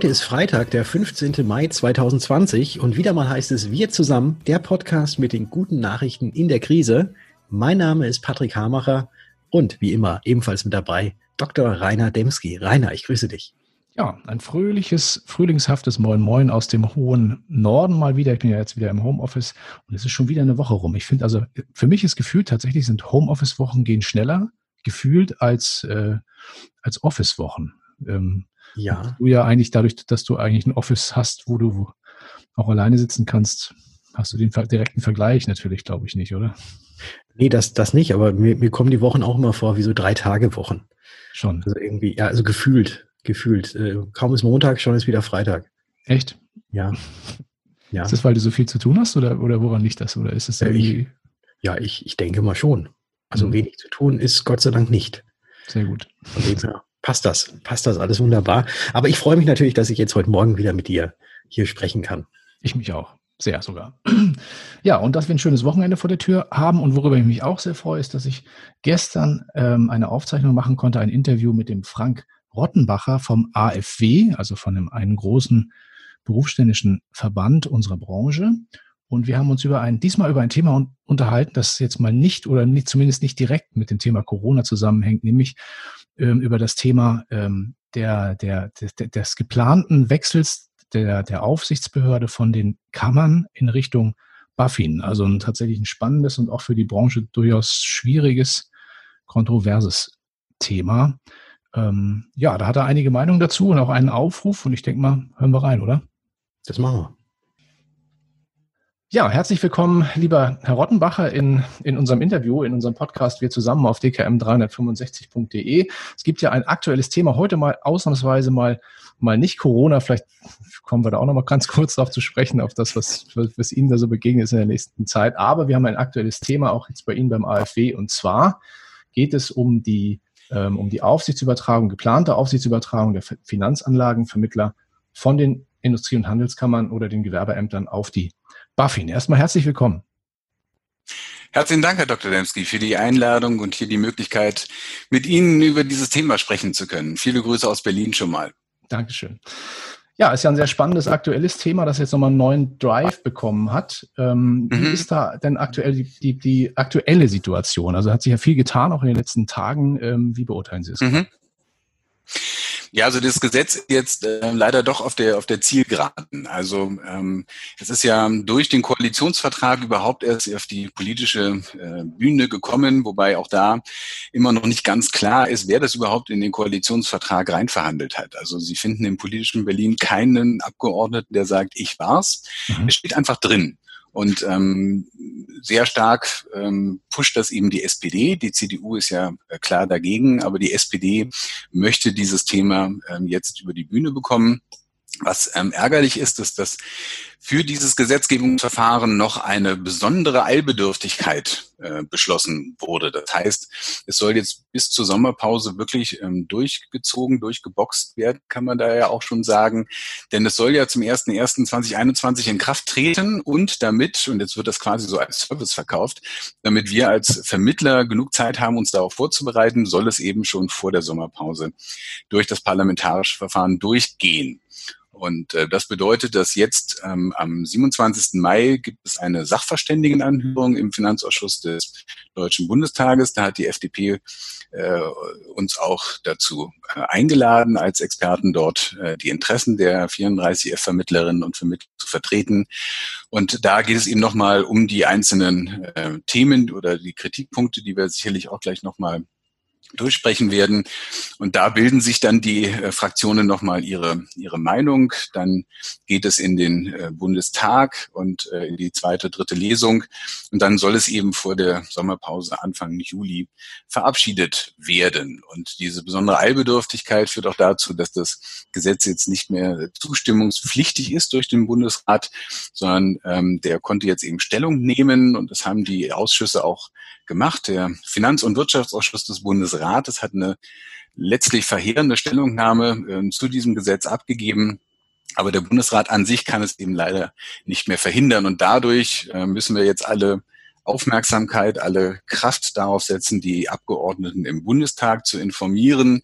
Heute ist Freitag, der 15. Mai 2020 und wieder mal heißt es Wir zusammen, der Podcast mit den guten Nachrichten in der Krise. Mein Name ist Patrick Hamacher und wie immer ebenfalls mit dabei Dr. Rainer Demski. Rainer, ich grüße dich. Ja, ein fröhliches, frühlingshaftes Moin Moin aus dem hohen Norden mal wieder. Ich bin ja jetzt wieder im Homeoffice und es ist schon wieder eine Woche rum. Ich finde also, für mich ist gefühlt tatsächlich sind Homeoffice-Wochen gehen schneller gefühlt als, äh, als Office-Wochen. Ähm, ja. Du ja eigentlich dadurch, dass du eigentlich ein Office hast, wo du auch alleine sitzen kannst, hast du den direkten Vergleich natürlich, glaube ich, nicht, oder? Nee, das, das nicht, aber mir, mir kommen die Wochen auch immer vor wie so drei Tage Wochen. Schon. Also irgendwie, ja, also gefühlt, gefühlt. Äh, kaum ist Montag, schon ist wieder Freitag. Echt? Ja. ja. Ist das, weil du so viel zu tun hast oder, oder woran liegt das? Oder ist es irgendwie. Ich, ja, ich, ich denke mal schon. Also mhm. wenig zu tun ist Gott sei Dank nicht. Sehr gut. Von dem her passt das, passt das alles wunderbar. Aber ich freue mich natürlich, dass ich jetzt heute Morgen wieder mit dir hier sprechen kann. Ich mich auch. Sehr sogar. Ja, und dass wir ein schönes Wochenende vor der Tür haben und worüber ich mich auch sehr freue, ist, dass ich gestern ähm, eine Aufzeichnung machen konnte, ein Interview mit dem Frank Rottenbacher vom AFW, also von einem, einem großen berufsständischen Verband unserer Branche. Und wir haben uns über ein, diesmal über ein Thema unterhalten, das jetzt mal nicht oder nicht, zumindest nicht direkt mit dem Thema Corona zusammenhängt, nämlich ähm, über das Thema ähm, der, der, des, des geplanten Wechsels der, der Aufsichtsbehörde von den Kammern in Richtung BaFin. Also ein tatsächlich ein spannendes und auch für die Branche durchaus schwieriges, kontroverses Thema. Ähm, ja, da hat er einige Meinungen dazu und auch einen Aufruf und ich denke mal, hören wir rein, oder? Das machen wir. Ja, herzlich willkommen, lieber Herr Rottenbacher, in, in unserem Interview, in unserem Podcast Wir zusammen auf dkm365.de. Es gibt ja ein aktuelles Thema, heute mal ausnahmsweise mal, mal nicht Corona. Vielleicht kommen wir da auch noch mal ganz kurz darauf zu sprechen, auf das, was, was Ihnen da so begegnet ist in der nächsten Zeit. Aber wir haben ein aktuelles Thema auch jetzt bei Ihnen beim AfW. Und zwar geht es um die, ähm, um die Aufsichtsübertragung, geplante Aufsichtsübertragung der Finanzanlagenvermittler von den Industrie- und Handelskammern oder den Gewerbeämtern auf die BaFin. Erstmal herzlich willkommen. Herzlichen Dank, Herr Dr. Demski, für die Einladung und hier die Möglichkeit, mit Ihnen über dieses Thema sprechen zu können. Viele Grüße aus Berlin schon mal. Dankeschön. Ja, ist ja ein sehr spannendes aktuelles Thema, das jetzt nochmal einen neuen Drive bekommen hat. Ähm, mhm. Wie ist da denn aktuell die, die, die, aktuelle Situation? Also hat sich ja viel getan, auch in den letzten Tagen. Ähm, wie beurteilen Sie es? Mhm. Ja, also das Gesetz ist jetzt äh, leider doch auf der auf der Zielgeraden. Also ähm, es ist ja durch den Koalitionsvertrag überhaupt erst auf die politische äh, Bühne gekommen, wobei auch da immer noch nicht ganz klar ist, wer das überhaupt in den Koalitionsvertrag reinverhandelt hat. Also Sie finden im politischen Berlin keinen Abgeordneten, der sagt, ich war's. Mhm. Es steht einfach drin. Und ähm, sehr stark ähm, pusht das eben die SPD. Die CDU ist ja äh, klar dagegen, aber die SPD möchte dieses Thema ähm, jetzt über die Bühne bekommen. Was ähm, ärgerlich ist, ist, dass für dieses Gesetzgebungsverfahren noch eine besondere Eilbedürftigkeit äh, beschlossen wurde. Das heißt, es soll jetzt bis zur Sommerpause wirklich ähm, durchgezogen, durchgeboxt werden, kann man da ja auch schon sagen. Denn es soll ja zum 01.01.2021 in Kraft treten und damit, und jetzt wird das quasi so als Service verkauft, damit wir als Vermittler genug Zeit haben, uns darauf vorzubereiten, soll es eben schon vor der Sommerpause durch das parlamentarische Verfahren durchgehen. Und äh, das bedeutet, dass jetzt ähm, am 27. Mai gibt es eine Sachverständigenanhörung im Finanzausschuss des Deutschen Bundestages. Da hat die FDP äh, uns auch dazu äh, eingeladen, als Experten dort äh, die Interessen der 34 F-Vermittlerinnen und Vermittler zu vertreten. Und da geht es eben nochmal um die einzelnen äh, Themen oder die Kritikpunkte, die wir sicherlich auch gleich nochmal durchsprechen werden. Und da bilden sich dann die äh, Fraktionen nochmal ihre, ihre Meinung. Dann geht es in den äh, Bundestag und äh, in die zweite, dritte Lesung. Und dann soll es eben vor der Sommerpause Anfang Juli verabschiedet werden. Und diese besondere Eilbedürftigkeit führt auch dazu, dass das Gesetz jetzt nicht mehr zustimmungspflichtig ist durch den Bundesrat, sondern ähm, der konnte jetzt eben Stellung nehmen. Und das haben die Ausschüsse auch gemacht. Der Finanz- und Wirtschaftsausschuss des Bundesrates hat eine letztlich verheerende Stellungnahme äh, zu diesem Gesetz abgegeben. Aber der Bundesrat an sich kann es eben leider nicht mehr verhindern. Und dadurch äh, müssen wir jetzt alle Aufmerksamkeit, alle Kraft darauf setzen, die Abgeordneten im Bundestag zu informieren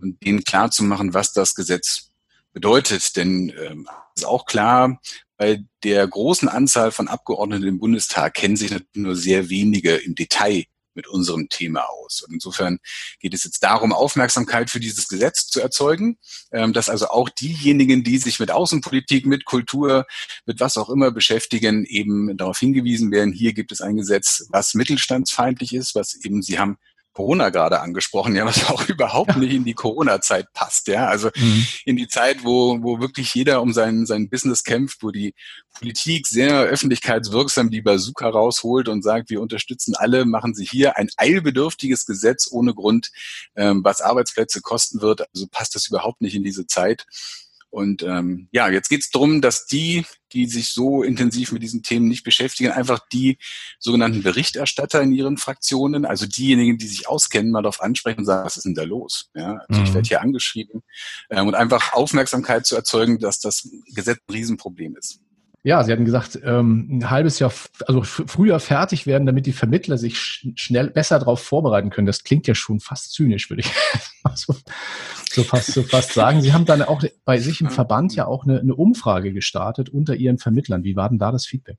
und denen klarzumachen, was das Gesetz bedeutet. Denn ähm, ist auch klar, bei der großen Anzahl von Abgeordneten im Bundestag kennen sich nur sehr wenige im Detail mit unserem Thema aus. Und insofern geht es jetzt darum, Aufmerksamkeit für dieses Gesetz zu erzeugen, ähm, dass also auch diejenigen, die sich mit Außenpolitik, mit Kultur, mit was auch immer beschäftigen, eben darauf hingewiesen werden, hier gibt es ein Gesetz, was mittelstandsfeindlich ist, was eben, Sie haben Corona gerade angesprochen, ja, was auch überhaupt ja. nicht in die Corona-Zeit passt, ja. Also mhm. in die Zeit, wo, wo wirklich jeder um sein, sein Business kämpft, wo die Politik sehr öffentlichkeitswirksam die Bazooka rausholt und sagt, wir unterstützen alle, machen Sie hier ein eilbedürftiges Gesetz ohne Grund, ähm, was Arbeitsplätze kosten wird. Also passt das überhaupt nicht in diese Zeit. Und ähm, ja, jetzt geht es darum, dass die, die sich so intensiv mit diesen Themen nicht beschäftigen, einfach die sogenannten Berichterstatter in ihren Fraktionen, also diejenigen, die sich auskennen, mal darauf ansprechen und sagen, was ist denn da los? Ja, also mhm. ich werde hier angeschrieben ähm, und einfach Aufmerksamkeit zu erzeugen, dass das Gesetz ein Riesenproblem ist. Ja, Sie hatten gesagt, ähm, ein halbes Jahr, also früher fertig werden, damit die Vermittler sich sch schnell besser darauf vorbereiten können. Das klingt ja schon fast zynisch, würde ich so, so, fast, so fast sagen. Sie haben dann auch bei sich im Verband ja auch eine, eine Umfrage gestartet unter Ihren Vermittlern. Wie war denn da das Feedback?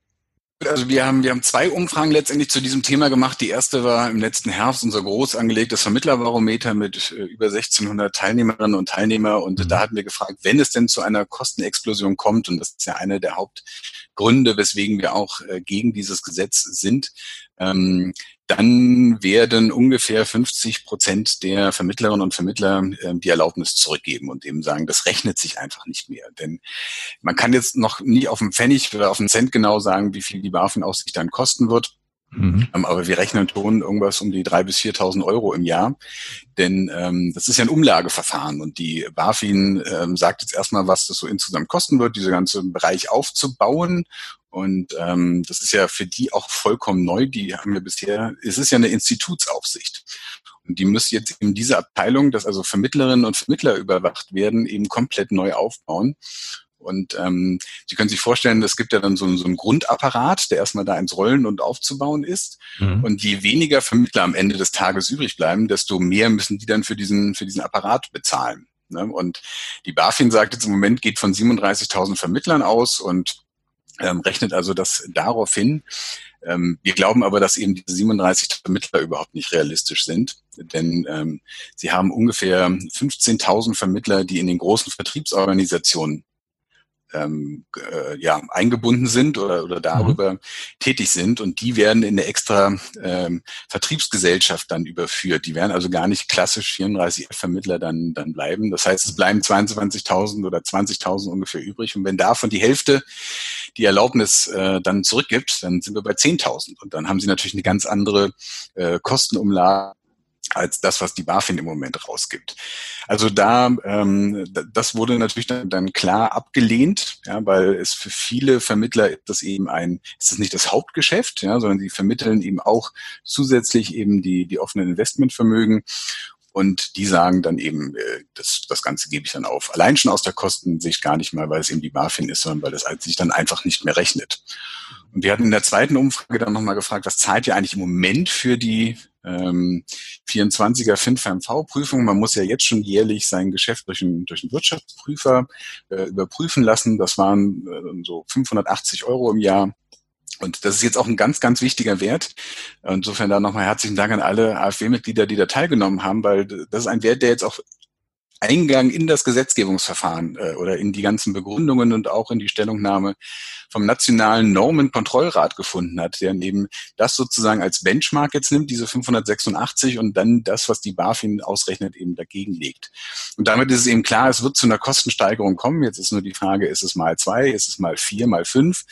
Also wir haben, wir haben zwei Umfragen letztendlich zu diesem Thema gemacht. Die erste war im letzten Herbst unser groß angelegtes Vermittlerbarometer mit äh, über 1600 Teilnehmerinnen und Teilnehmer. Und mhm. da hatten wir gefragt, wenn es denn zu einer Kostenexplosion kommt, und das ist ja einer der Hauptgründe, weswegen wir auch äh, gegen dieses Gesetz sind, ähm, dann werden ungefähr 50 Prozent der Vermittlerinnen und Vermittler äh, die Erlaubnis zurückgeben und eben sagen, das rechnet sich einfach nicht mehr. Denn man kann jetzt noch nie auf den Pfennig oder auf den Cent genau sagen, wie viel die BaFin-Aussicht dann kosten wird. Mhm. Ähm, aber wir rechnen schon irgendwas um die drei bis 4.000 Euro im Jahr. Denn ähm, das ist ja ein Umlageverfahren und die BaFin ähm, sagt jetzt erstmal, was das so insgesamt kosten wird, diese ganze Bereich aufzubauen. Und ähm, das ist ja für die auch vollkommen neu. Die haben wir bisher, es ist ja eine Institutsaufsicht. Und die müssen jetzt eben diese Abteilung, dass also Vermittlerinnen und Vermittler überwacht werden, eben komplett neu aufbauen. Und ähm, Sie können sich vorstellen, es gibt ja dann so, so einen Grundapparat, der erstmal da ins Rollen und aufzubauen ist. Mhm. Und je weniger Vermittler am Ende des Tages übrig bleiben, desto mehr müssen die dann für diesen, für diesen Apparat bezahlen. Ne? Und die BaFin sagt jetzt im Moment, geht von 37.000 Vermittlern aus und ähm, rechnet also das darauf hin. Ähm, wir glauben aber, dass eben diese 37 Vermittler überhaupt nicht realistisch sind, denn ähm, sie haben ungefähr 15.000 Vermittler, die in den großen Vertriebsorganisationen ähm, äh, ja, eingebunden sind oder, oder darüber mhm. tätig sind und die werden in eine extra ähm, Vertriebsgesellschaft dann überführt. Die werden also gar nicht klassisch 34 Vermittler dann, dann bleiben. Das heißt, es bleiben 22.000 oder 20.000 ungefähr übrig und wenn davon die Hälfte die Erlaubnis äh, dann zurückgibt, dann sind wir bei 10.000 und dann haben sie natürlich eine ganz andere äh, Kostenumlage als das, was die BaFin im Moment rausgibt. Also da, ähm, das wurde natürlich dann, dann klar abgelehnt, ja, weil es für viele Vermittler ist das eben ein, ist das nicht das Hauptgeschäft, ja, sondern sie vermitteln eben auch zusätzlich eben die, die offenen Investmentvermögen. Und die sagen dann eben, äh, das, das Ganze gebe ich dann auf. Allein schon aus der Kostensicht gar nicht mal, weil es eben die BaFin ist, sondern weil es sich dann einfach nicht mehr rechnet. Und wir hatten in der zweiten Umfrage dann nochmal gefragt, was zahlt ihr eigentlich im Moment für die ähm, 24er FinFMV-Prüfung. Man muss ja jetzt schon jährlich sein Geschäft durch einen, durch einen Wirtschaftsprüfer äh, überprüfen lassen. Das waren äh, so 580 Euro im Jahr. Und das ist jetzt auch ein ganz, ganz wichtiger Wert. Insofern da nochmal herzlichen Dank an alle AfW-Mitglieder, die da teilgenommen haben, weil das ist ein Wert, der jetzt auch Eingang in das Gesetzgebungsverfahren äh, oder in die ganzen Begründungen und auch in die Stellungnahme vom Nationalen Normenkontrollrat gefunden hat, der eben das sozusagen als Benchmark jetzt nimmt, diese 586 und dann das, was die BaFin ausrechnet, eben dagegen legt. Und damit ist es eben klar, es wird zu einer Kostensteigerung kommen. Jetzt ist nur die Frage, ist es mal zwei, ist es mal vier, mal fünf?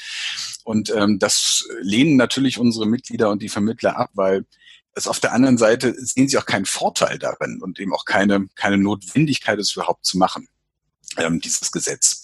Und ähm, das lehnen natürlich unsere Mitglieder und die Vermittler ab, weil es auf der anderen Seite sehen sie auch keinen Vorteil darin und eben auch keine, keine Notwendigkeit, es überhaupt zu machen, ähm, dieses Gesetz.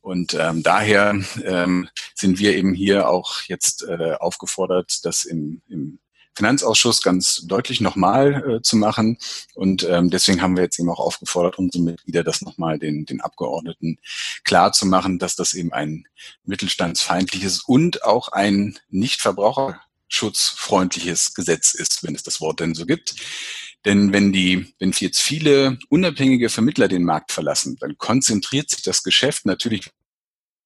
Und ähm, daher ähm, sind wir eben hier auch jetzt äh, aufgefordert, das im, im Finanzausschuss ganz deutlich nochmal äh, zu machen. Und ähm, deswegen haben wir jetzt eben auch aufgefordert, unsere Mitglieder das nochmal den, den Abgeordneten klar zu machen, dass das eben ein mittelstandsfeindliches und auch ein nicht Verbraucher schutzfreundliches Gesetz ist, wenn es das Wort denn so gibt. Denn wenn die, wenn jetzt viele unabhängige Vermittler den Markt verlassen, dann konzentriert sich das Geschäft natürlich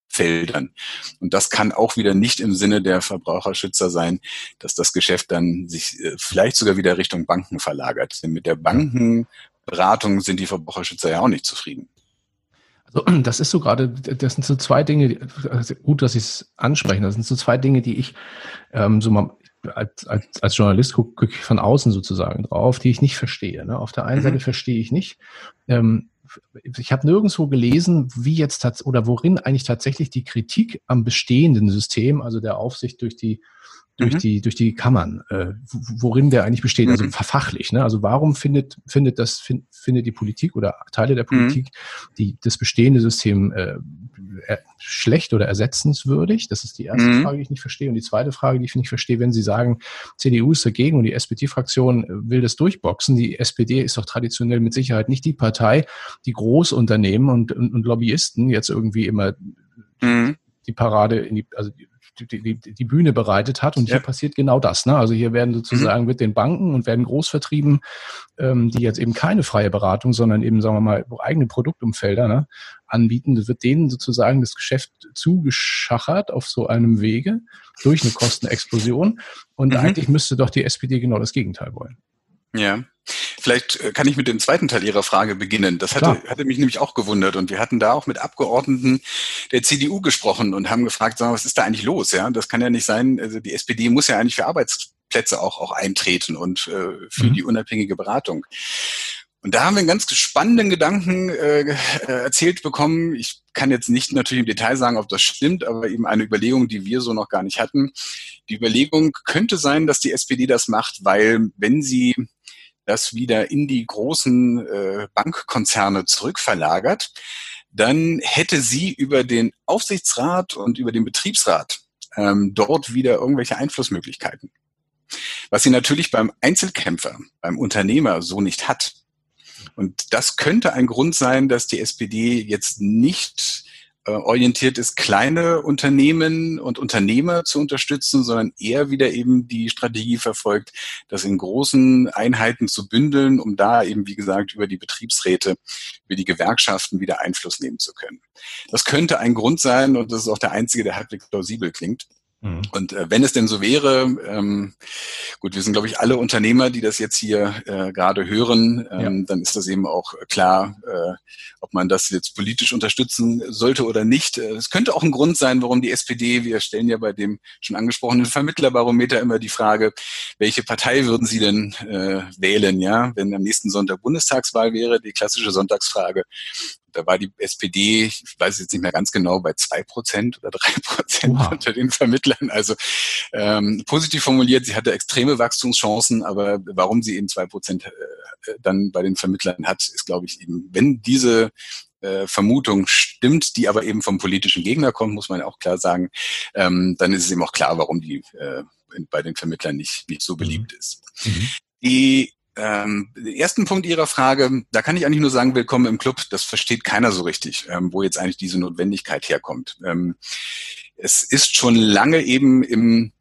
Feldern. Und das kann auch wieder nicht im Sinne der Verbraucherschützer sein, dass das Geschäft dann sich äh, vielleicht sogar wieder Richtung Banken verlagert. Denn mit der Bankenberatung sind die Verbraucherschützer ja auch nicht zufrieden. Das ist so gerade, das sind so zwei Dinge, also gut, dass Sie es ansprechen, das sind so zwei Dinge, die ich ähm, so mal als, als, als Journalist gucke guck ich von außen sozusagen drauf, die ich nicht verstehe. Ne? Auf der einen mhm. Seite verstehe ich nicht, ähm, ich habe nirgendwo gelesen, wie jetzt oder worin eigentlich tatsächlich die Kritik am bestehenden System, also der Aufsicht durch die durch mhm. die durch die Kammern, äh, worin der eigentlich besteht, also mhm. fachlich. Ne? Also warum findet findet das find, findet die Politik oder Teile der mhm. Politik mhm. die das bestehende System äh, schlecht oder ersetzenswürdig? Das ist die erste mhm. Frage, die ich nicht verstehe. Und die zweite Frage, die ich nicht verstehe, wenn Sie sagen, CDU ist dagegen und die SPD-Fraktion äh, will das durchboxen. Die SPD ist doch traditionell mit Sicherheit nicht die Partei, die Großunternehmen und, und, und Lobbyisten jetzt irgendwie immer mhm. die Parade in die, also die, die, die, Bühne bereitet hat. Und ja. hier passiert genau das. Ne? Also hier werden sozusagen mhm. mit den Banken und werden Großvertrieben, ähm, die jetzt eben keine freie Beratung, sondern eben, sagen wir mal, eigene Produktumfelder ne, anbieten, das wird denen sozusagen das Geschäft zugeschachert auf so einem Wege durch eine Kostenexplosion. Und mhm. eigentlich müsste doch die SPD genau das Gegenteil wollen. Ja. Vielleicht äh, kann ich mit dem zweiten Teil Ihrer Frage beginnen. Das hatte, hatte mich nämlich auch gewundert und wir hatten da auch mit Abgeordneten der CDU gesprochen und haben gefragt, was ist da eigentlich los? Ja, das kann ja nicht sein. Also die SPD muss ja eigentlich für Arbeitsplätze auch, auch eintreten und äh, für mhm. die unabhängige Beratung. Und da haben wir einen ganz spannenden Gedanken äh, erzählt bekommen. Ich kann jetzt nicht natürlich im Detail sagen, ob das stimmt, aber eben eine Überlegung, die wir so noch gar nicht hatten. Die Überlegung könnte sein, dass die SPD das macht, weil wenn sie das wieder in die großen äh, Bankkonzerne zurückverlagert, dann hätte sie über den Aufsichtsrat und über den Betriebsrat ähm, dort wieder irgendwelche Einflussmöglichkeiten. Was sie natürlich beim Einzelkämpfer, beim Unternehmer so nicht hat. Und das könnte ein Grund sein, dass die SPD jetzt nicht orientiert ist, kleine Unternehmen und Unternehmer zu unterstützen, sondern eher wieder eben die Strategie verfolgt, das in großen Einheiten zu bündeln, um da eben, wie gesagt, über die Betriebsräte, über die Gewerkschaften wieder Einfluss nehmen zu können. Das könnte ein Grund sein und das ist auch der einzige, der halbwegs plausibel klingt. Mhm. Und äh, wenn es denn so wäre, ähm, gut, wir sind, glaube ich, alle Unternehmer, die das jetzt hier äh, gerade hören, ähm, ja. dann ist das eben auch klar, äh, ob man das jetzt politisch unterstützen sollte oder nicht. Äh, es könnte auch ein Grund sein, warum die SPD, wir stellen ja bei dem schon angesprochenen Vermittlerbarometer immer die Frage, welche Partei würden Sie denn äh, wählen, ja, wenn am nächsten Sonntag Bundestagswahl wäre, die klassische Sonntagsfrage da war die SPD, ich weiß jetzt nicht mehr ganz genau, bei zwei Prozent oder drei Prozent wow. unter den Vermittlern. Also ähm, positiv formuliert, sie hatte extreme Wachstumschancen, aber warum sie eben zwei Prozent äh, dann bei den Vermittlern hat, ist, glaube ich, eben, wenn diese äh, Vermutung stimmt, die aber eben vom politischen Gegner kommt, muss man auch klar sagen, ähm, dann ist es eben auch klar, warum die äh, bei den Vermittlern nicht, nicht so beliebt mhm. ist. Mhm. Die ähm, den ersten Punkt Ihrer Frage, da kann ich eigentlich nur sagen, willkommen im Club. Das versteht keiner so richtig, ähm, wo jetzt eigentlich diese Notwendigkeit herkommt. Ähm, es ist schon lange eben im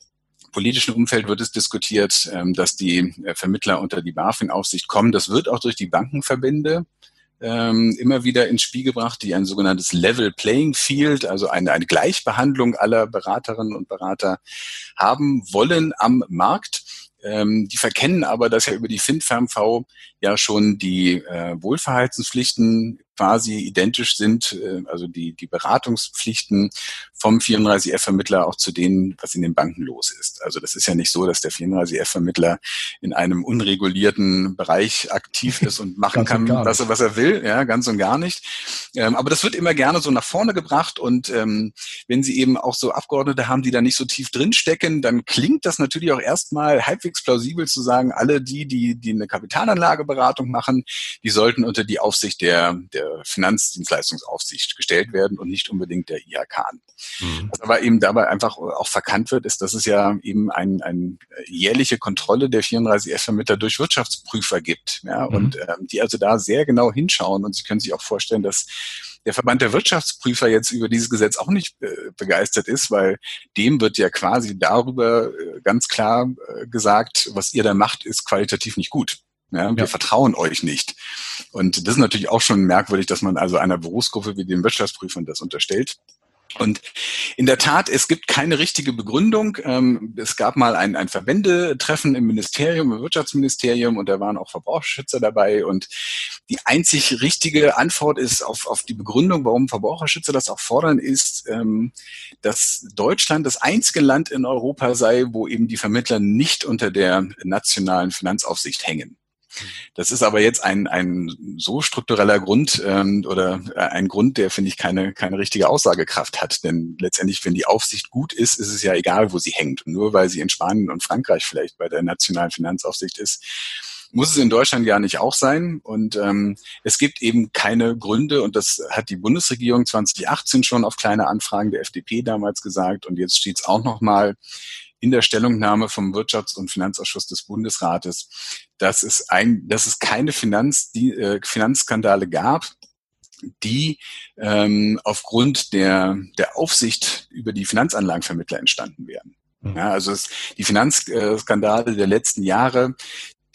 politischen Umfeld wird es diskutiert, ähm, dass die äh, Vermittler unter die BaFin-Aufsicht kommen. Das wird auch durch die Bankenverbände ähm, immer wieder ins Spiel gebracht, die ein sogenanntes Level Playing Field, also eine, eine Gleichbehandlung aller Beraterinnen und Berater haben wollen am Markt. Ähm, die verkennen aber, dass ja über die FinFernV ja schon die äh, Wohlverhaltenspflichten quasi identisch sind, äh, also die, die Beratungspflichten vom 34F-Vermittler auch zu denen, was in den Banken los ist. Also das ist ja nicht so, dass der 34F-Vermittler in einem unregulierten Bereich aktiv ist und machen kann, was er, was er will, ja, ganz und gar nicht. Ähm, aber das wird immer gerne so nach vorne gebracht und ähm, wenn Sie eben auch so Abgeordnete haben, die da nicht so tief drinstecken, dann klingt das natürlich auch erstmal halbwegs plausibel zu sagen, alle die, die, die eine Kapitalanlageberatung machen, die sollten unter die Aufsicht der, der Finanzdienstleistungsaufsicht gestellt werden und nicht unbedingt der IHK. Mhm. Was aber eben dabei einfach auch verkannt wird, ist, dass es ja eben ein, ein jährliche Kontrolle der 34F-Vermittler durch Wirtschaftsprüfer gibt. Ja, mhm. Und ähm, die also da sehr genau hinschauen und Sie können sich auch vorstellen, dass der Verband der Wirtschaftsprüfer jetzt über dieses Gesetz auch nicht äh, begeistert ist, weil dem wird ja quasi darüber äh, ganz klar äh, gesagt, was ihr da macht, ist qualitativ nicht gut. Ja, wir ja. vertrauen euch nicht. Und das ist natürlich auch schon merkwürdig, dass man also einer Berufsgruppe wie den Wirtschaftsprüfern das unterstellt. Und in der Tat, es gibt keine richtige Begründung. Ähm, es gab mal ein, ein Verbändetreffen im Ministerium, im Wirtschaftsministerium, und da waren auch Verbraucherschützer dabei. Und die einzig richtige Antwort ist auf, auf die Begründung, warum Verbraucherschützer das auch fordern, ist, ähm, dass Deutschland das einzige Land in Europa sei, wo eben die Vermittler nicht unter der nationalen Finanzaufsicht hängen. Das ist aber jetzt ein, ein so struktureller Grund ähm, oder äh, ein Grund, der, finde ich, keine, keine richtige Aussagekraft hat. Denn letztendlich, wenn die Aufsicht gut ist, ist es ja egal, wo sie hängt. Und nur weil sie in Spanien und Frankreich vielleicht bei der nationalen Finanzaufsicht ist, muss es in Deutschland ja nicht auch sein. Und ähm, es gibt eben keine Gründe, und das hat die Bundesregierung 2018 schon auf kleine Anfragen der FDP damals gesagt, und jetzt steht es auch nochmal in der Stellungnahme vom Wirtschafts- und Finanzausschuss des Bundesrates, dass es, ein, dass es keine Finanz, die, äh, Finanzskandale gab, die ähm, aufgrund der, der Aufsicht über die Finanzanlagenvermittler entstanden wären. Mhm. Ja, also es, die Finanzskandale der letzten Jahre,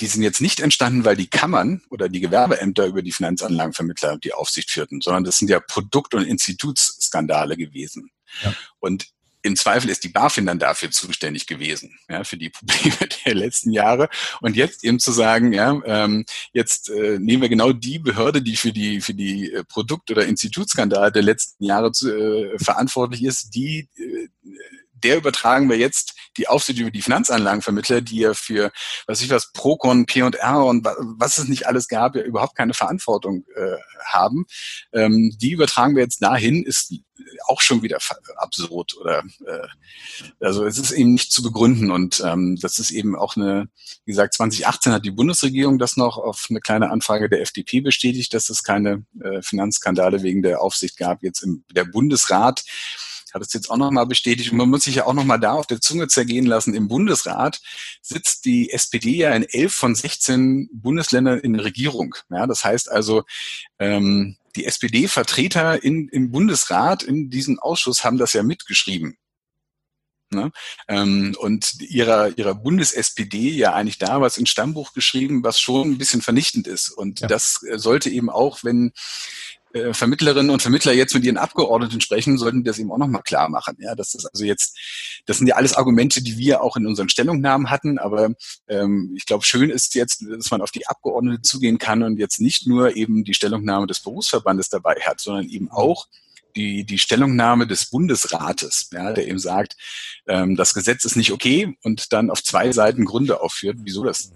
die sind jetzt nicht entstanden, weil die Kammern oder die Gewerbeämter über die Finanzanlagenvermittler die Aufsicht führten, sondern das sind ja Produkt- und Institutsskandale gewesen. Ja. Und im Zweifel ist die BaFin dann dafür zuständig gewesen, ja, für die Probleme der letzten Jahre. Und jetzt eben zu sagen, ja, ähm, jetzt äh, nehmen wir genau die Behörde, die für die für die äh, Produkt- oder Institutsskandale der letzten Jahre zu, äh, verantwortlich ist, die äh, der übertragen wir jetzt die Aufsicht über die Finanzanlagenvermittler, die ja für, was ich was, Procon, P&R und was es nicht alles gab, ja überhaupt keine Verantwortung äh, haben. Ähm, die übertragen wir jetzt dahin, ist auch schon wieder absurd oder äh, also es ist eben nicht zu begründen und ähm, das ist eben auch eine, wie gesagt, 2018 hat die Bundesregierung das noch auf eine kleine Anfrage der FDP bestätigt, dass es keine äh, Finanzskandale wegen der Aufsicht gab. Jetzt im der Bundesrat hat es jetzt auch nochmal bestätigt. Und man muss sich ja auch nochmal da auf der Zunge zergehen lassen. Im Bundesrat sitzt die SPD ja in elf von 16 Bundesländern in der Regierung. Ja, das heißt also, ähm, die SPD-Vertreter im Bundesrat in diesem Ausschuss haben das ja mitgeschrieben. Ne? Ähm, und ihrer, ihrer Bundes-SPD ja eigentlich da was ins Stammbuch geschrieben, was schon ein bisschen vernichtend ist. Und ja. das sollte eben auch, wenn äh, Vermittlerinnen und Vermittler jetzt mit ihren Abgeordneten sprechen, sollten das eben auch nochmal klar machen. Ja, das ist also jetzt, das sind ja alles Argumente, die wir auch in unseren Stellungnahmen hatten, aber ähm, ich glaube, schön ist jetzt, dass man auf die Abgeordneten zugehen kann und jetzt nicht nur eben die Stellungnahme des Berufsverbandes dabei hat, sondern eben auch die, die Stellungnahme des Bundesrates, ja, der eben sagt, ähm, das Gesetz ist nicht okay und dann auf zwei Seiten Gründe aufführt, wieso das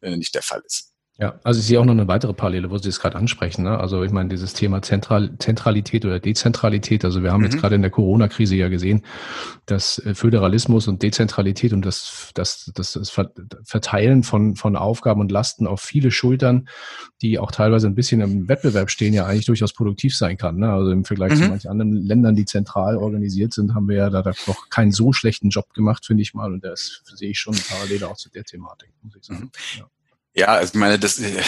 äh, nicht der Fall ist. Ja, also ich sehe auch noch eine weitere Parallele, wo Sie es gerade ansprechen. Ne? Also ich meine, dieses Thema Zentral Zentralität oder Dezentralität. Also wir haben mhm. jetzt gerade in der Corona-Krise ja gesehen, dass äh, Föderalismus und Dezentralität und das, das, das, das Verteilen von, von Aufgaben und Lasten auf viele Schultern, die auch teilweise ein bisschen im Wettbewerb stehen, ja eigentlich durchaus produktiv sein kann. Ne? Also im Vergleich mhm. zu manchen anderen Ländern, die zentral organisiert sind, haben wir ja da doch keinen so schlechten Job gemacht, finde ich mal. Und das sehe ich schon eine Parallele auch zu der Thematik, muss ich sagen. Mhm. Ja. Ja, also ich meine, das, äh,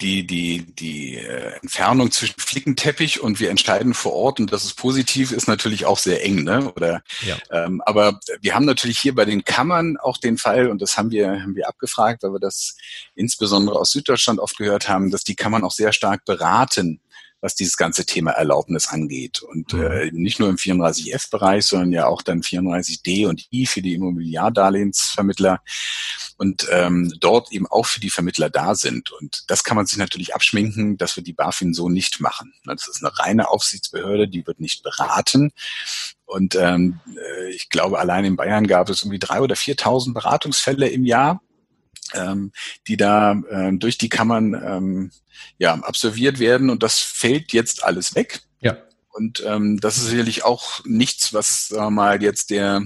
die, die, die äh, Entfernung zwischen Flickenteppich und wir entscheiden vor Ort und das ist positiv, ist natürlich auch sehr eng, ne? Oder, ja. ähm, aber wir haben natürlich hier bei den Kammern auch den Fall und das haben wir, haben wir abgefragt, weil wir das insbesondere aus Süddeutschland oft gehört haben, dass die Kammern auch sehr stark beraten was dieses ganze Thema Erlaubnis angeht. Und mhm. äh, nicht nur im 34F-Bereich, sondern ja auch dann 34D und I für die Immobiliardarlehensvermittler und ähm, dort eben auch für die Vermittler da sind. Und das kann man sich natürlich abschminken, dass wir die BaFin so nicht machen. Das ist eine reine Aufsichtsbehörde, die wird nicht beraten. Und ähm, äh, ich glaube, allein in Bayern gab es irgendwie drei oder 4.000 Beratungsfälle im Jahr ähm, die da ähm, durch die Kammern ähm, ja, absolviert werden. Und das fällt jetzt alles weg. Ja. Und ähm, das ist sicherlich auch nichts, was sagen wir mal jetzt der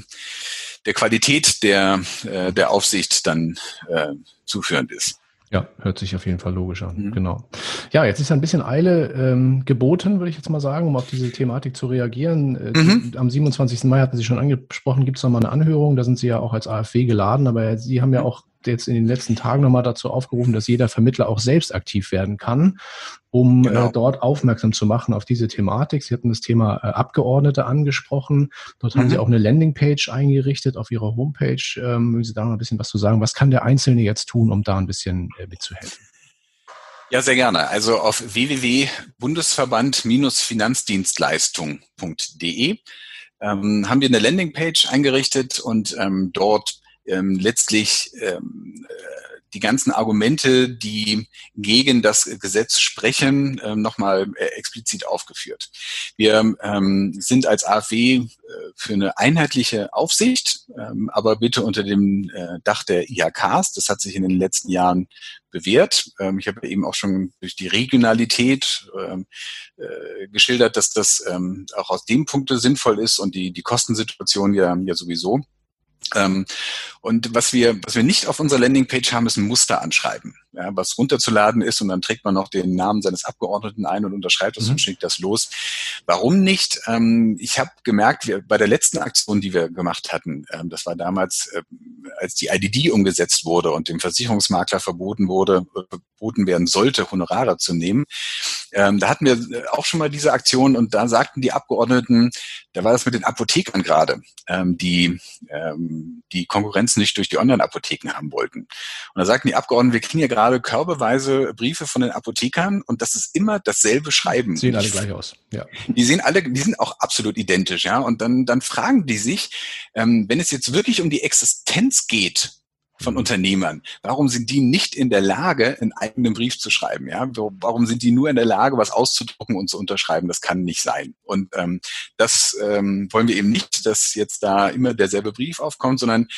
der Qualität der äh, der Aufsicht dann äh, zuführend ist. Ja, hört sich auf jeden Fall logisch an. Mhm. Genau. Ja, jetzt ist ein bisschen Eile ähm, geboten, würde ich jetzt mal sagen, um auf diese Thematik zu reagieren. Äh, mhm. Am 27. Mai hatten Sie schon angesprochen, gibt es nochmal eine Anhörung. Da sind Sie ja auch als AfW geladen, aber Sie haben ja auch jetzt in den letzten Tagen nochmal dazu aufgerufen, dass jeder Vermittler auch selbst aktiv werden kann, um genau. äh, dort aufmerksam zu machen auf diese Thematik. Sie hatten das Thema äh, Abgeordnete angesprochen. Dort mhm. haben Sie auch eine Landingpage eingerichtet auf Ihrer Homepage. Ähm, mögen Sie da noch ein bisschen was zu sagen? Was kann der Einzelne jetzt tun, um da ein bisschen äh, mitzuhelfen? Ja, sehr gerne. Also auf www.bundesverband-finanzdienstleistung.de ähm, haben wir eine Landingpage eingerichtet und ähm, dort ähm, letztlich ähm, äh, die ganzen Argumente, die gegen das Gesetz sprechen, ähm, nochmal äh, explizit aufgeführt. Wir ähm, sind als AfW äh, für eine einheitliche Aufsicht, ähm, aber bitte unter dem Dach der IHKs. Das hat sich in den letzten Jahren bewährt. Ähm, ich habe eben auch schon durch die Regionalität ähm, äh, geschildert, dass das ähm, auch aus dem Punkte sinnvoll ist und die, die Kostensituation ja, ja sowieso. Ähm, und was wir, was wir nicht auf unserer Landingpage haben, ist ein Muster anschreiben, ja, was runterzuladen ist und dann trägt man noch den Namen seines Abgeordneten ein und unterschreibt das mhm. und schickt das los. Warum nicht? Ähm, ich habe gemerkt, wir, bei der letzten Aktion, die wir gemacht hatten, ähm, das war damals, äh, als die IDD umgesetzt wurde und dem Versicherungsmakler verboten wurde, äh, verboten werden sollte, Honorare zu nehmen. Ähm, da hatten wir äh, auch schon mal diese Aktion und da sagten die Abgeordneten, da war das mit den Apothekern gerade, ähm, die ähm, die Konkurrenz nicht durch die Online-Apotheken haben wollten. Und da sagten die Abgeordneten, wir kriegen ja gerade körbeweise Briefe von den Apothekern und das ist immer dasselbe Schreiben. Sehen alle gleich aus. Ja. Die sehen alle, die sind auch absolut identisch, ja. Und dann dann fragen die sich, ähm, wenn es jetzt wirklich um die Existenz geht von Unternehmern. Warum sind die nicht in der Lage, einen eigenen Brief zu schreiben? Ja, warum sind die nur in der Lage, was auszudrucken und zu unterschreiben? Das kann nicht sein. Und ähm, das ähm, wollen wir eben nicht, dass jetzt da immer derselbe Brief aufkommt, sondern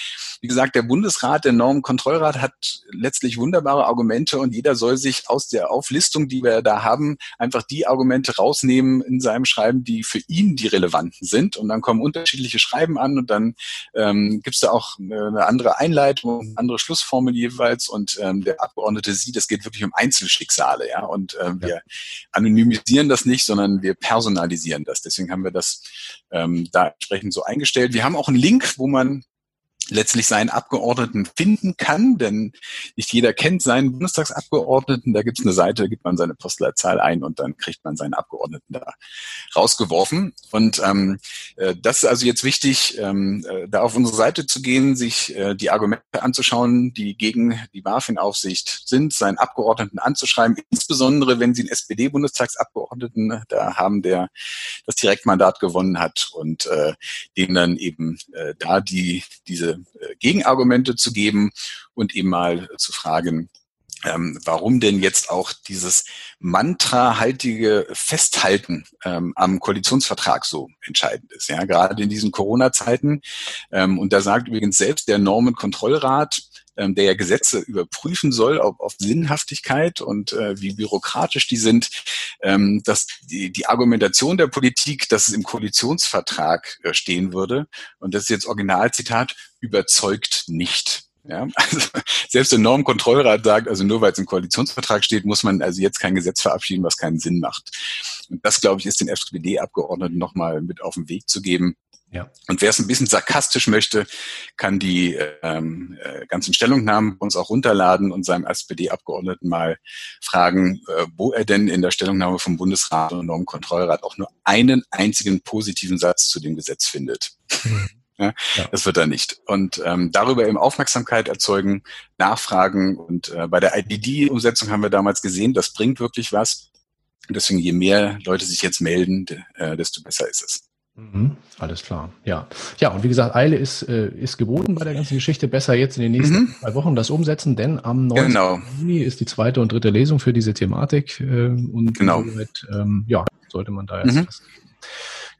wie gesagt, der Bundesrat, der Normenkontrollrat hat letztlich wunderbare Argumente und jeder soll sich aus der Auflistung, die wir da haben, einfach die Argumente rausnehmen in seinem Schreiben, die für ihn die relevanten sind. Und dann kommen unterschiedliche Schreiben an und dann ähm, gibt es da auch eine andere Einleitung andere Schlussformel jeweils und ähm, der Abgeordnete sieht, es geht wirklich um Einzelschicksale, ja, und ja. wir anonymisieren das nicht, sondern wir personalisieren das. Deswegen haben wir das ähm, da entsprechend so eingestellt. Wir haben auch einen Link, wo man letztlich seinen Abgeordneten finden kann, denn nicht jeder kennt seinen Bundestagsabgeordneten. Da gibt es eine Seite, da gibt man seine Postleitzahl ein und dann kriegt man seinen Abgeordneten da rausgeworfen. Und ähm, äh, das ist also jetzt wichtig, ähm, äh, da auf unsere Seite zu gehen, sich äh, die Argumente anzuschauen, die gegen die BaFin-Aufsicht sind, seinen Abgeordneten anzuschreiben, insbesondere wenn sie einen SPD-Bundestagsabgeordneten da haben, der das Direktmandat gewonnen hat und äh, dem dann eben äh, da die diese Gegenargumente zu geben und eben mal zu fragen, ähm, warum denn jetzt auch dieses mantrahaltige Festhalten ähm, am Koalitionsvertrag so entscheidend ist. Ja, gerade in diesen Corona-Zeiten. Ähm, und da sagt übrigens selbst der Normenkontrollrat, ähm, der ja Gesetze überprüfen soll auf, auf Sinnhaftigkeit und äh, wie bürokratisch die sind, ähm, dass die, die Argumentation der Politik, dass es im Koalitionsvertrag äh, stehen würde, und das ist jetzt Originalzitat, überzeugt nicht. Ja, also selbst der Normkontrollrat sagt, also nur weil es im Koalitionsvertrag steht, muss man also jetzt kein Gesetz verabschieden, was keinen Sinn macht. Und das, glaube ich, ist den SPD-Abgeordneten nochmal mit auf den Weg zu geben. Ja. Und wer es ein bisschen sarkastisch möchte, kann die ähm, äh, ganzen Stellungnahmen uns auch runterladen und seinem SPD-Abgeordneten mal fragen, äh, wo er denn in der Stellungnahme vom Bundesrat und Normkontrollrat auch nur einen einzigen positiven Satz zu dem Gesetz findet. Mhm. Ja, ja. Das wird er nicht. Und ähm, darüber eben Aufmerksamkeit erzeugen, nachfragen. Und äh, bei der IDD-Umsetzung haben wir damals gesehen, das bringt wirklich was. Und deswegen, je mehr Leute sich jetzt melden, äh, desto besser ist es. Mhm, alles klar, ja. Ja, und wie gesagt, Eile ist, äh, ist geboten bei der ganzen Geschichte. Besser jetzt in den nächsten mhm. zwei Wochen das umsetzen, denn am 9. Genau. Juni ist die zweite und dritte Lesung für diese Thematik. Äh, und genau. Somit, ähm, ja, sollte man da jetzt mhm.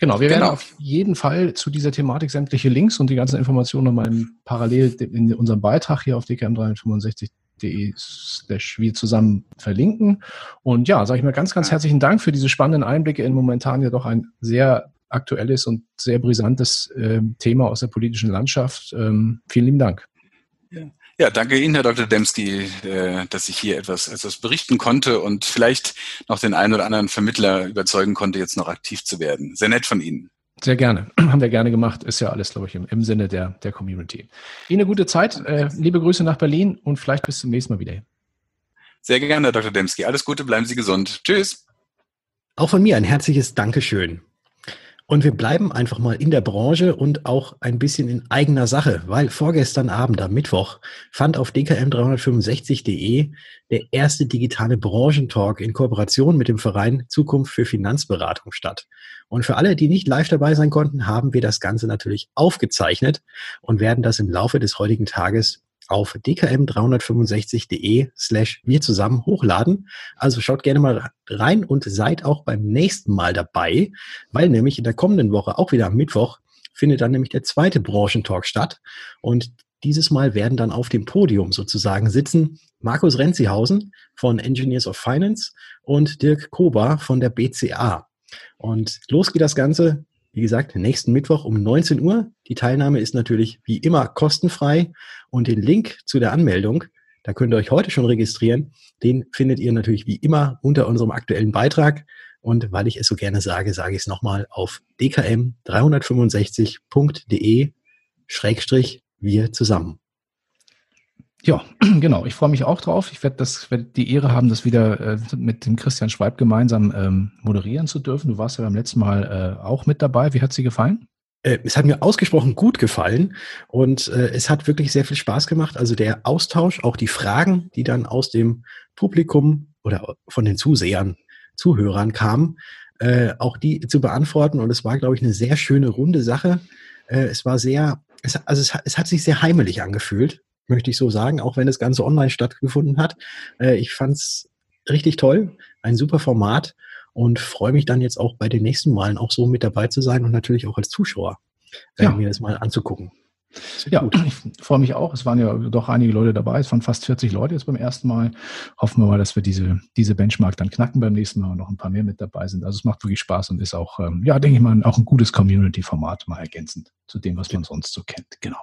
Genau, wir genau. werden auf jeden Fall zu dieser Thematik sämtliche Links und die ganzen Informationen nochmal parallel in unserem Beitrag hier auf dkm365.de slash wir zusammen verlinken. Und ja, sage ich mal ganz, ganz herzlichen Dank für diese spannenden Einblicke in momentan ja doch ein sehr aktuelles und sehr brisantes äh, Thema aus der politischen Landschaft. Ähm, vielen lieben Dank. Ja. Ja. danke Ihnen, Herr Dr. Demski, äh, dass ich hier etwas, etwas berichten konnte und vielleicht noch den einen oder anderen Vermittler überzeugen konnte, jetzt noch aktiv zu werden. Sehr nett von Ihnen. Sehr gerne. Haben wir gerne gemacht. Ist ja alles, glaube ich, im, im Sinne der, der Community. Ihnen eine gute Zeit. Äh, liebe Grüße nach Berlin und vielleicht bis zum nächsten Mal wieder. Sehr gerne, Herr Dr. Demski. Alles Gute, bleiben Sie gesund. Tschüss. Auch von mir ein herzliches Dankeschön. Und wir bleiben einfach mal in der Branche und auch ein bisschen in eigener Sache, weil vorgestern Abend am Mittwoch fand auf dkm365.de der erste digitale Branchentalk in Kooperation mit dem Verein Zukunft für Finanzberatung statt. Und für alle, die nicht live dabei sein konnten, haben wir das Ganze natürlich aufgezeichnet und werden das im Laufe des heutigen Tages auf dkm365.de slash wir zusammen hochladen. Also schaut gerne mal rein und seid auch beim nächsten Mal dabei, weil nämlich in der kommenden Woche, auch wieder am Mittwoch, findet dann nämlich der zweite Branchentalk statt. Und dieses Mal werden dann auf dem Podium sozusagen sitzen Markus Renzihausen von Engineers of Finance und Dirk Kober von der BCA. Und los geht das Ganze wie gesagt, nächsten Mittwoch um 19 Uhr. Die Teilnahme ist natürlich wie immer kostenfrei und den Link zu der Anmeldung, da könnt ihr euch heute schon registrieren, den findet ihr natürlich wie immer unter unserem aktuellen Beitrag. Und weil ich es so gerne sage, sage ich es nochmal auf dkm365.de Schrägstrich wir zusammen. Ja, genau. Ich freue mich auch drauf. Ich werde das, werde die Ehre haben, das wieder äh, mit dem Christian Schweib gemeinsam ähm, moderieren zu dürfen. Du warst ja beim letzten Mal äh, auch mit dabei. Wie hat sie gefallen? Äh, es hat mir ausgesprochen gut gefallen und äh, es hat wirklich sehr viel Spaß gemacht. Also der Austausch, auch die Fragen, die dann aus dem Publikum oder von den Zusehern, Zuhörern kamen, äh, auch die zu beantworten. Und es war, glaube ich, eine sehr schöne runde Sache. Äh, es war sehr, es, also es, es hat sich sehr heimelig angefühlt möchte ich so sagen, auch wenn das Ganze online stattgefunden hat. Äh, ich fand es richtig toll, ein super Format und freue mich dann jetzt auch bei den nächsten Malen auch so mit dabei zu sein und natürlich auch als Zuschauer äh, ja. mir das mal anzugucken. Ja, gut. ich freue mich auch. Es waren ja doch einige Leute dabei. Es waren fast 40 Leute jetzt beim ersten Mal. Hoffen wir mal, dass wir diese, diese Benchmark dann knacken beim nächsten Mal und noch ein paar mehr mit dabei sind. Also es macht wirklich Spaß und ist auch, ähm, ja, denke ich mal, auch ein gutes Community-Format mal ergänzend zu dem, was man sonst so kennt. Genau.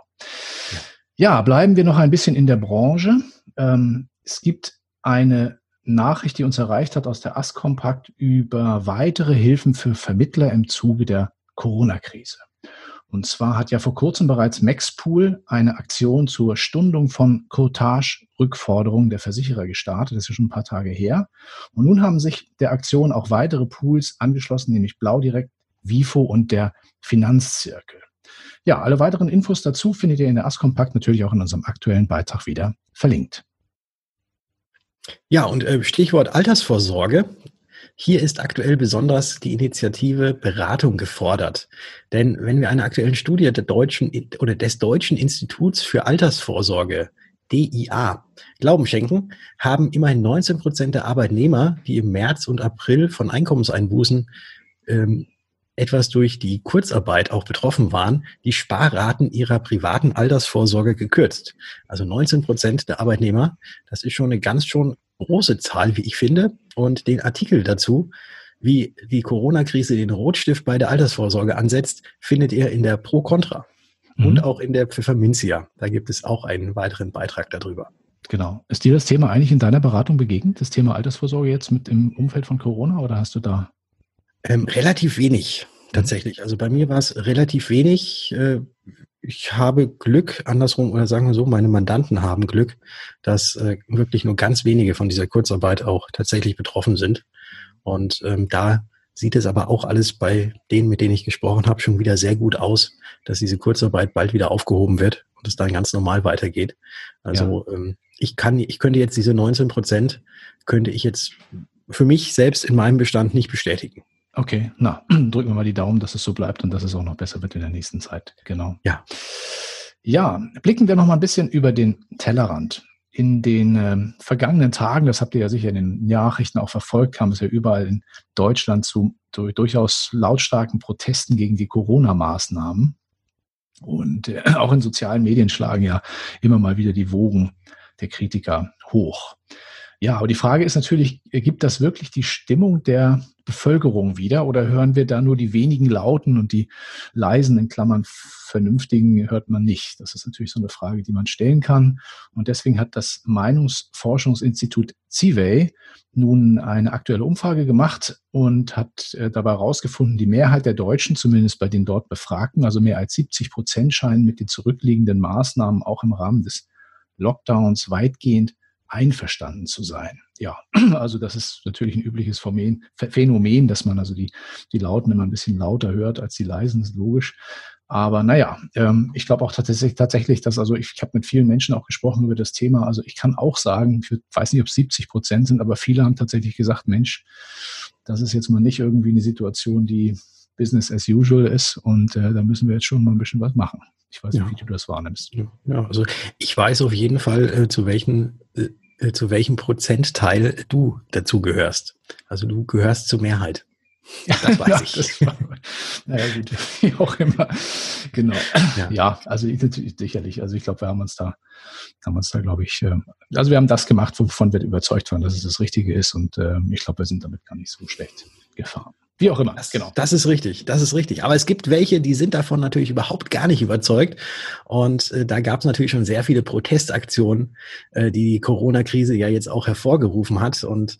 Ja. Ja, bleiben wir noch ein bisschen in der Branche. Ähm, es gibt eine Nachricht, die uns erreicht hat aus der ASCompact über weitere Hilfen für Vermittler im Zuge der Corona-Krise. Und zwar hat ja vor kurzem bereits Maxpool eine Aktion zur Stundung von Cottage-Rückforderungen der Versicherer gestartet. Das ist ja schon ein paar Tage her. Und nun haben sich der Aktion auch weitere Pools angeschlossen, nämlich Blaudirekt, Vifo und der Finanzzirkel. Ja, alle weiteren Infos dazu findet ihr in der Askompakt natürlich auch in unserem aktuellen Beitrag wieder verlinkt. Ja, und äh, Stichwort Altersvorsorge. Hier ist aktuell besonders die Initiative Beratung gefordert. Denn wenn wir einer aktuellen Studie der deutschen oder des Deutschen Instituts für Altersvorsorge DIA Glauben schenken, haben immerhin 19 Prozent der Arbeitnehmer, die im März und April von Einkommenseinbußen ähm, etwas durch die Kurzarbeit auch betroffen waren, die Sparraten ihrer privaten Altersvorsorge gekürzt. Also 19 Prozent der Arbeitnehmer. Das ist schon eine ganz schon große Zahl, wie ich finde. Und den Artikel dazu, wie die Corona-Krise den Rotstift bei der Altersvorsorge ansetzt, findet ihr in der Pro Contra mhm. und auch in der Pfefferminzia. Da gibt es auch einen weiteren Beitrag darüber. Genau. Ist dir das Thema eigentlich in deiner Beratung begegnet, das Thema Altersvorsorge jetzt mit im Umfeld von Corona oder hast du da ähm, relativ wenig, mhm. tatsächlich. Also bei mir war es relativ wenig. Äh, ich habe Glück, andersrum, oder sagen wir so, meine Mandanten haben Glück, dass äh, wirklich nur ganz wenige von dieser Kurzarbeit auch tatsächlich betroffen sind. Und ähm, da sieht es aber auch alles bei denen, mit denen ich gesprochen habe, schon wieder sehr gut aus, dass diese Kurzarbeit bald wieder aufgehoben wird und es dann ganz normal weitergeht. Also ja. ähm, ich kann, ich könnte jetzt diese 19 Prozent, könnte ich jetzt für mich selbst in meinem Bestand nicht bestätigen. Okay, na, drücken wir mal die Daumen, dass es so bleibt und dass es auch noch besser wird in der nächsten Zeit. Genau. Ja. Ja, blicken wir noch mal ein bisschen über den Tellerrand. In den äh, vergangenen Tagen, das habt ihr ja sicher in den Nachrichten auch verfolgt, kam es ja überall in Deutschland zu durch, durchaus lautstarken Protesten gegen die Corona-Maßnahmen. Und äh, auch in sozialen Medien schlagen ja immer mal wieder die Wogen der Kritiker hoch. Ja, aber die Frage ist natürlich, gibt das wirklich die Stimmung der Bevölkerung wieder oder hören wir da nur die wenigen Lauten und die leisen, in Klammern vernünftigen, hört man nicht? Das ist natürlich so eine Frage, die man stellen kann. Und deswegen hat das Meinungsforschungsinstitut CIVEY nun eine aktuelle Umfrage gemacht und hat äh, dabei herausgefunden, die Mehrheit der Deutschen, zumindest bei den dort Befragten, also mehr als 70 Prozent scheinen mit den zurückliegenden Maßnahmen auch im Rahmen des Lockdowns weitgehend einverstanden zu sein. Ja, also das ist natürlich ein übliches Phänomen, dass man also die, die Lauten immer ein bisschen lauter hört als die leisen, ist logisch. Aber naja, ähm, ich glaube auch tatsächlich, tatsächlich, dass also ich, ich habe mit vielen Menschen auch gesprochen über das Thema. Also ich kann auch sagen, ich weiß nicht, ob es 70 Prozent sind, aber viele haben tatsächlich gesagt, Mensch, das ist jetzt mal nicht irgendwie eine Situation, die Business as usual ist und äh, da müssen wir jetzt schon mal ein bisschen was machen. Ich weiß nicht, ja. wie du das wahrnimmst. Ja, also ich weiß auf jeden Fall, äh, zu welchen äh, äh, zu welchem Prozentteil du dazu gehörst. Also du gehörst zur Mehrheit. Das weiß ja, ich. Das war, naja, gut, wie auch immer. Genau. Ja, ja also natürlich, sicherlich. Also ich glaube, wir haben uns da, haben uns da, glaube ich, äh, also wir haben das gemacht, wovon wir überzeugt waren, dass es das Richtige ist. Und äh, ich glaube, wir sind damit gar nicht so schlecht gefahren. Wie auch immer. Das, genau. Das ist richtig. Das ist richtig. Aber es gibt welche, die sind davon natürlich überhaupt gar nicht überzeugt. Und äh, da gab es natürlich schon sehr viele Protestaktionen, äh, die die Corona-Krise ja jetzt auch hervorgerufen hat. Und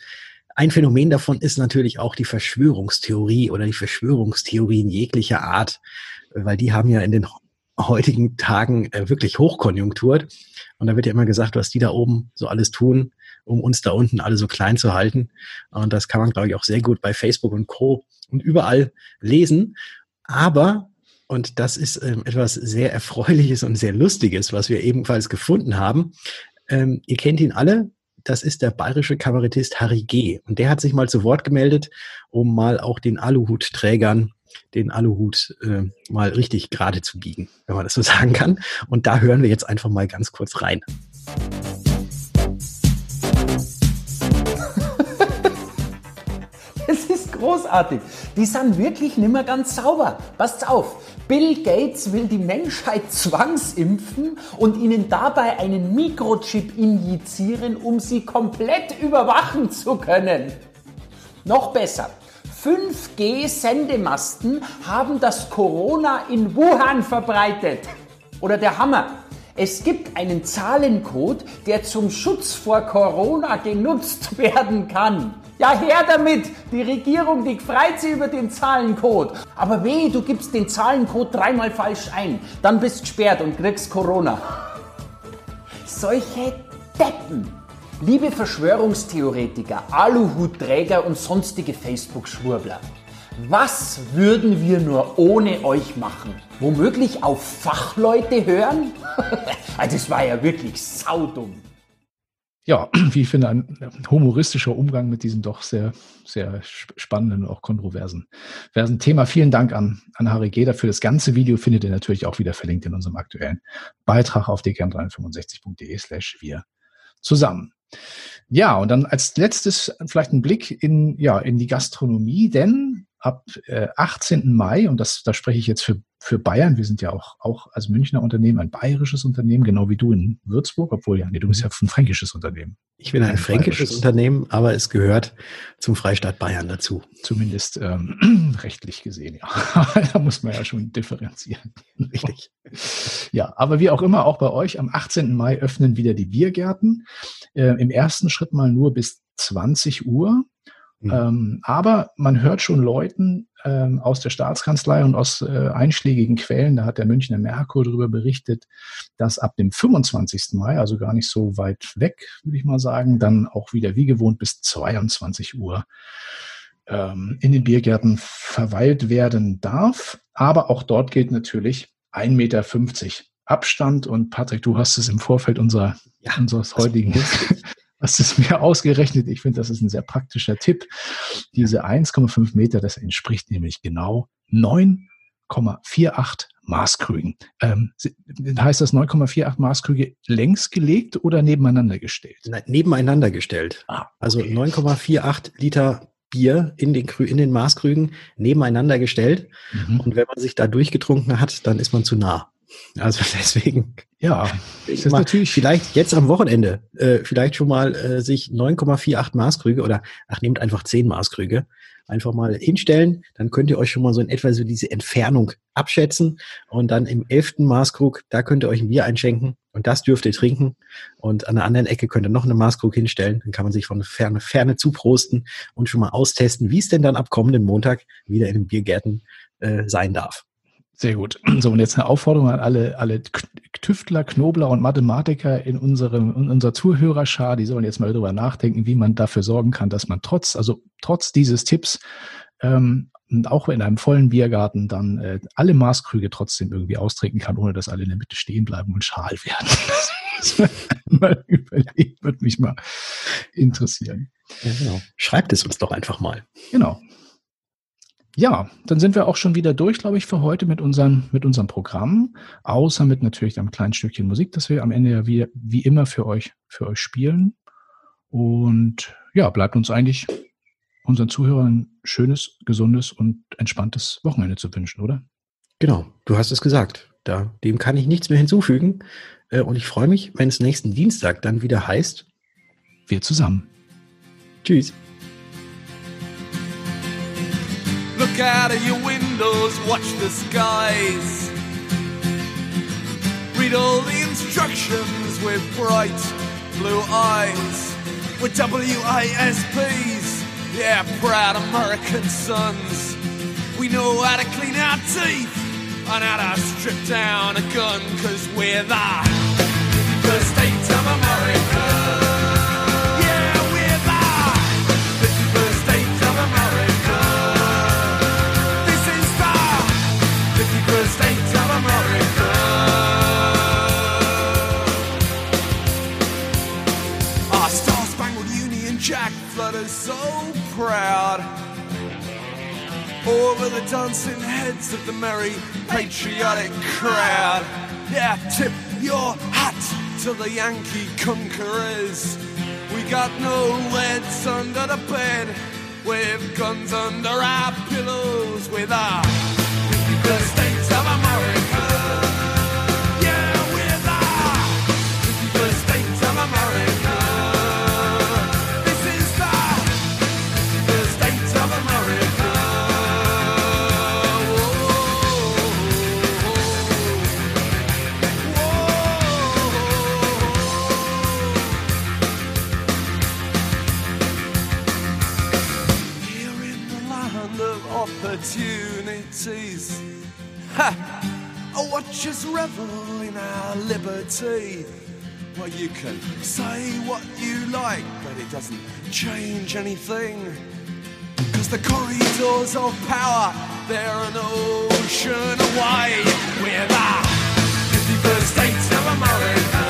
ein Phänomen davon ist natürlich auch die Verschwörungstheorie oder die Verschwörungstheorien jeglicher Art, weil die haben ja in den heutigen Tagen äh, wirklich Hochkonjunktur. Und da wird ja immer gesagt, was die da oben so alles tun, um uns da unten alle so klein zu halten. Und das kann man, glaube ich, auch sehr gut bei Facebook und Co. und überall lesen. Aber, und das ist ähm, etwas sehr Erfreuliches und sehr Lustiges, was wir ebenfalls gefunden haben, ähm, ihr kennt ihn alle, das ist der bayerische Kabarettist Harry G. Und der hat sich mal zu Wort gemeldet, um mal auch den Aluhutträgern den Aluhut äh, mal richtig gerade zu biegen, wenn man das so sagen kann. Und da hören wir jetzt einfach mal ganz kurz rein. Großartig. Die sind wirklich nicht mehr ganz sauber. Passt auf. Bill Gates will die Menschheit zwangsimpfen und ihnen dabei einen Mikrochip injizieren, um sie komplett überwachen zu können. Noch besser. 5G-Sendemasten haben das Corona in Wuhan verbreitet. Oder der Hammer. Es gibt einen Zahlencode, der zum Schutz vor Corona genutzt werden kann. Ja, her damit! Die Regierung, die freut sich über den Zahlencode. Aber weh, du gibst den Zahlencode dreimal falsch ein. Dann bist gesperrt und kriegst Corona. Solche Deppen. Liebe Verschwörungstheoretiker, Aluhutträger und sonstige Facebook-Schwurbler. Was würden wir nur ohne euch machen? Womöglich auf Fachleute hören? Also, das war ja wirklich saudumm ja, wie ich finde, ein humoristischer Umgang mit diesem doch sehr, sehr spannenden und auch kontroversen versen Thema. Vielen Dank an, an Harry G. dafür. Das ganze Video findet ihr natürlich auch wieder verlinkt in unserem aktuellen Beitrag auf dkm365.de slash wir zusammen. Ja, und dann als letztes vielleicht ein Blick in, ja, in die Gastronomie, denn ab äh, 18. Mai, und das, da spreche ich jetzt für, für Bayern, wir sind ja auch, auch als Münchner Unternehmen ein bayerisches Unternehmen, genau wie du in Würzburg, obwohl ja, nee, du bist ja ein fränkisches Unternehmen. Ich bin ein, ein fränkisches Unternehmen, aber es gehört zum Freistaat Bayern dazu. Zumindest ähm, rechtlich gesehen, ja. da muss man ja schon differenzieren. Richtig. Ja, aber wie auch immer, auch bei euch am 18. Mai öffnen wieder die Biergärten. Äh, Im ersten Schritt mal nur bis 20 Uhr. Mhm. Ähm, aber man hört schon Leuten ähm, aus der Staatskanzlei und aus äh, einschlägigen Quellen, da hat der Münchner Merkur darüber berichtet, dass ab dem 25. Mai, also gar nicht so weit weg, würde ich mal sagen, dann auch wieder wie gewohnt bis 22 Uhr ähm, in den Biergärten verweilt werden darf. Aber auch dort gilt natürlich 1,50 Meter Abstand. Und Patrick, du hast es im Vorfeld unserer, ja, unseres heutigen hast es mir ausgerechnet. Ich finde, das ist ein sehr praktischer Tipp. Diese 1,5 Meter, das entspricht nämlich genau 9,48 Maßkrügen. Ähm, heißt das 9,48 Maßkrüge längs gelegt oder nebeneinander gestellt? Nein, nebeneinander gestellt. Ah, also okay. Also 9,48 Liter Bier in den, in den Maßkrügen nebeneinander gestellt. Mhm. Und wenn man sich da durchgetrunken hat, dann ist man zu nah. Also deswegen. Ja, das ist natürlich. Vielleicht jetzt am Wochenende, äh, vielleicht schon mal äh, sich 9,48 Maßkrüge oder ach, nehmt einfach 10 Maßkrüge einfach mal hinstellen. Dann könnt ihr euch schon mal so in etwa so diese Entfernung abschätzen. Und dann im elften Maßkrug, da könnt ihr euch ein Bier einschenken und das dürft ihr trinken. Und an der anderen Ecke könnt ihr noch eine Maßkrug hinstellen. Dann kann man sich von Ferne, Ferne zuprosten und schon mal austesten, wie es denn dann ab kommenden Montag wieder in den Biergärten äh, sein darf. Sehr gut. So, und jetzt eine Aufforderung an alle, alle Tüftler, Knobler und Mathematiker in unserem, in unserer Zuhörerschar, die sollen jetzt mal darüber nachdenken, wie man dafür sorgen kann, dass man trotz, also trotz dieses Tipps, ähm, auch in einem vollen Biergarten dann äh, alle Maßkrüge trotzdem irgendwie austrinken kann, ohne dass alle in der Mitte stehen bleiben und schal werden. Das mal überlegen, würde mich mal interessieren. Ja, genau. Schreibt es uns doch einfach mal. Genau. Ja, dann sind wir auch schon wieder durch, glaube ich, für heute mit unserem, mit unserem Programm. Außer mit natürlich einem kleinen Stückchen Musik, das wir am Ende ja wie, wie immer für euch, für euch spielen. Und ja, bleibt uns eigentlich unseren Zuhörern ein schönes, gesundes und entspanntes Wochenende zu wünschen, oder? Genau, du hast es gesagt. Da, dem kann ich nichts mehr hinzufügen. Äh, und ich freue mich, wenn es nächsten Dienstag dann wieder heißt. Wir zusammen. Tschüss. Out of your windows, watch the skies. Read all the instructions with bright blue eyes. We're WASPs, yeah, proud American sons. We know how to clean our teeth and how to strip down a gun, cause we're the, the state of America. So proud over the dancing heads of the merry patriotic crowd. Yeah, tip your hat to the Yankee conquerors. We got no leads under the bed, with guns under our pillows, with our the states Ha! Watch us revel in our liberty. Well, you can say what you like, but it doesn't change anything. Cause the corridors of power, they're an ocean away. We're the 51st states of America.